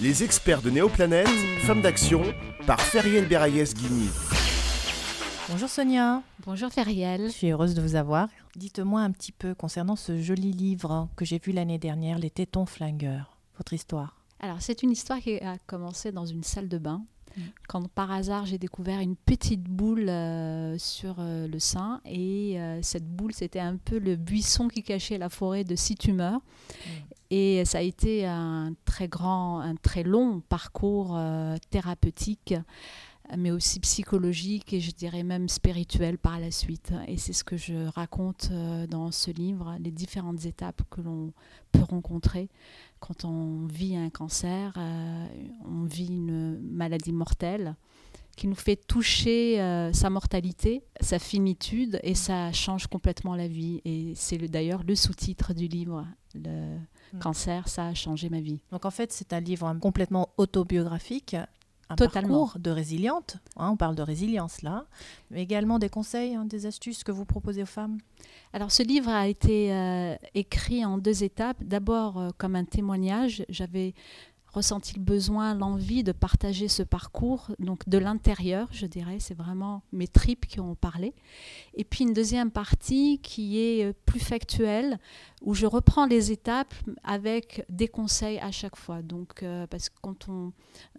Les experts de Néoplanète, Femmes d'action, par Feriel Berayes Guigny. Bonjour Sonia. Bonjour Feriel. Je suis heureuse de vous avoir. Dites-moi un petit peu concernant ce joli livre que j'ai vu l'année dernière, Les tétons flingueurs. Votre histoire. Alors, c'est une histoire qui a commencé dans une salle de bain quand par hasard j'ai découvert une petite boule euh, sur euh, le sein et euh, cette boule c'était un peu le buisson qui cachait la forêt de six tumeurs mm. Et ça a été un très grand, un très long parcours thérapeutique mais aussi psychologique et je dirais même spirituel par la suite. Et c'est ce que je raconte dans ce livre, les différentes étapes que l'on peut rencontrer quand on vit un cancer, euh, on vit une maladie mortelle qui nous fait toucher euh, sa mortalité, sa finitude, et ça change complètement la vie. Et c'est d'ailleurs le sous-titre du livre, le hmm. cancer, ça a changé ma vie. Donc en fait, c'est un livre complètement autobiographique un Totalement. parcours de résiliente. Hein, on parle de résilience là, mais également des conseils, hein, des astuces que vous proposez aux femmes? Alors ce livre a été euh, écrit en deux étapes. D'abord euh, comme un témoignage. J'avais ressenti le besoin, l'envie de partager ce parcours, donc de l'intérieur, je dirais, c'est vraiment mes tripes qui ont parlé. Et puis une deuxième partie qui est euh, plus factuelle, où je reprends les étapes avec des conseils à chaque fois. Donc, euh, parce que quand on,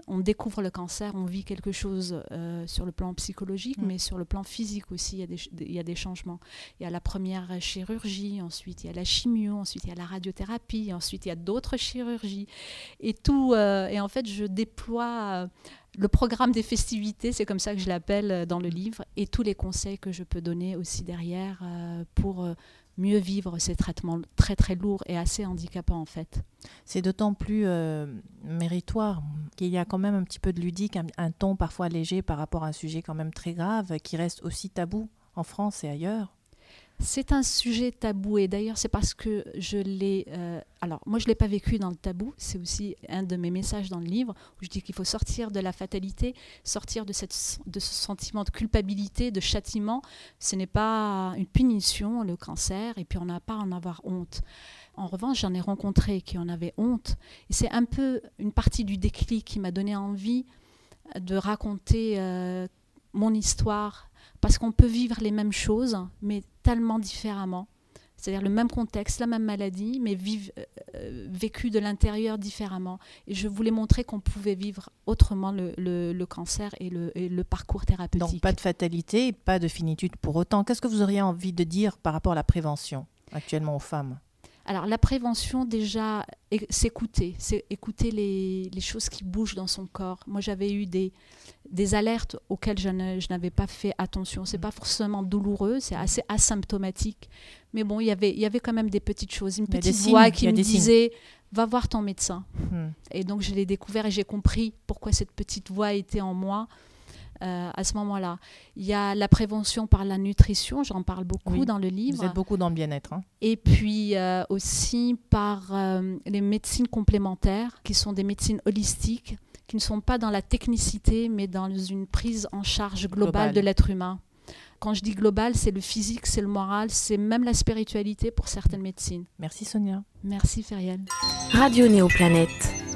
on, découvre le cancer, on vit quelque chose euh, sur le plan psychologique, mm. mais sur le plan physique aussi, il y, a des, il y a des changements. Il y a la première chirurgie, ensuite il y a la chimio, ensuite il y a la radiothérapie, ensuite il y a d'autres chirurgies. Et tout euh, et en fait, je déploie le programme des festivités, c'est comme ça que je l'appelle euh, dans le livre, et tous les conseils que je peux donner aussi derrière pour mieux vivre ces traitements très très lourds et assez handicapants en fait. C'est d'autant plus méritoire qu'il y a quand même un petit peu de ludique, un, ton parfois léger par rapport à un sujet quand même très grave qui reste aussi tabou en France et ailleurs. C'est un sujet tabou et d'ailleurs c'est parce que je l'ai... Euh, alors moi je ne l'ai pas vécu dans le tabou, c'est aussi un de mes messages dans le livre où je dis qu'il faut sortir de la fatalité, sortir de, cette, de ce sentiment de culpabilité, de châtiment. Ce n'est pas une punition, le cancer, et puis on n'a pas à en avoir honte. En revanche, j'en ai rencontré qui en avaient honte et c'est un peu une partie du déclic qui m'a donné envie de raconter euh, mon histoire parce qu'on peut vivre les mêmes choses, mais tellement différemment. C'est-à-dire le même contexte, la même maladie, mais vive, euh, euh, vécu de l'intérieur différemment. Et je voulais montrer qu'on pouvait vivre autrement le, le, cancer et le, et le, parcours thérapeutique. Donc pas de fatalité, pas de finitude pour autant. Qu'est-ce que vous auriez envie de dire par rapport à la prévention actuellement aux femmes? Alors la prévention déjà, s'écouter, c'est écouter les, choses qui bougent dans son corps. Moi j'avais eu des, des alertes auxquelles je, n'avais pas fait attention. C'est pas forcément douloureux, c'est assez asymptomatique. Mais bon, y il y avait quand même des petites choses. Une petite voix qui me disait va voir ton médecin. Hmm. Et donc je l'ai découvert et j'ai compris pourquoi cette petite voix était en moi. Euh, à ce moment-là. Il y a la prévention par la nutrition, j'en parle beaucoup dans le livre. Vous êtes beaucoup dans le bien-être. Hein. Et puis euh, aussi par euh, les médecines complémentaires, qui sont des médecines holistiques, qui ne sont pas dans la technicité, mais dans une prise en charge globale de l'être humain. Quand je dis global, c'est le physique, c'est le moral, c'est même la spiritualité pour certaines médecines. Merci Sonia. Merci Feriel. Radio Néoplanète.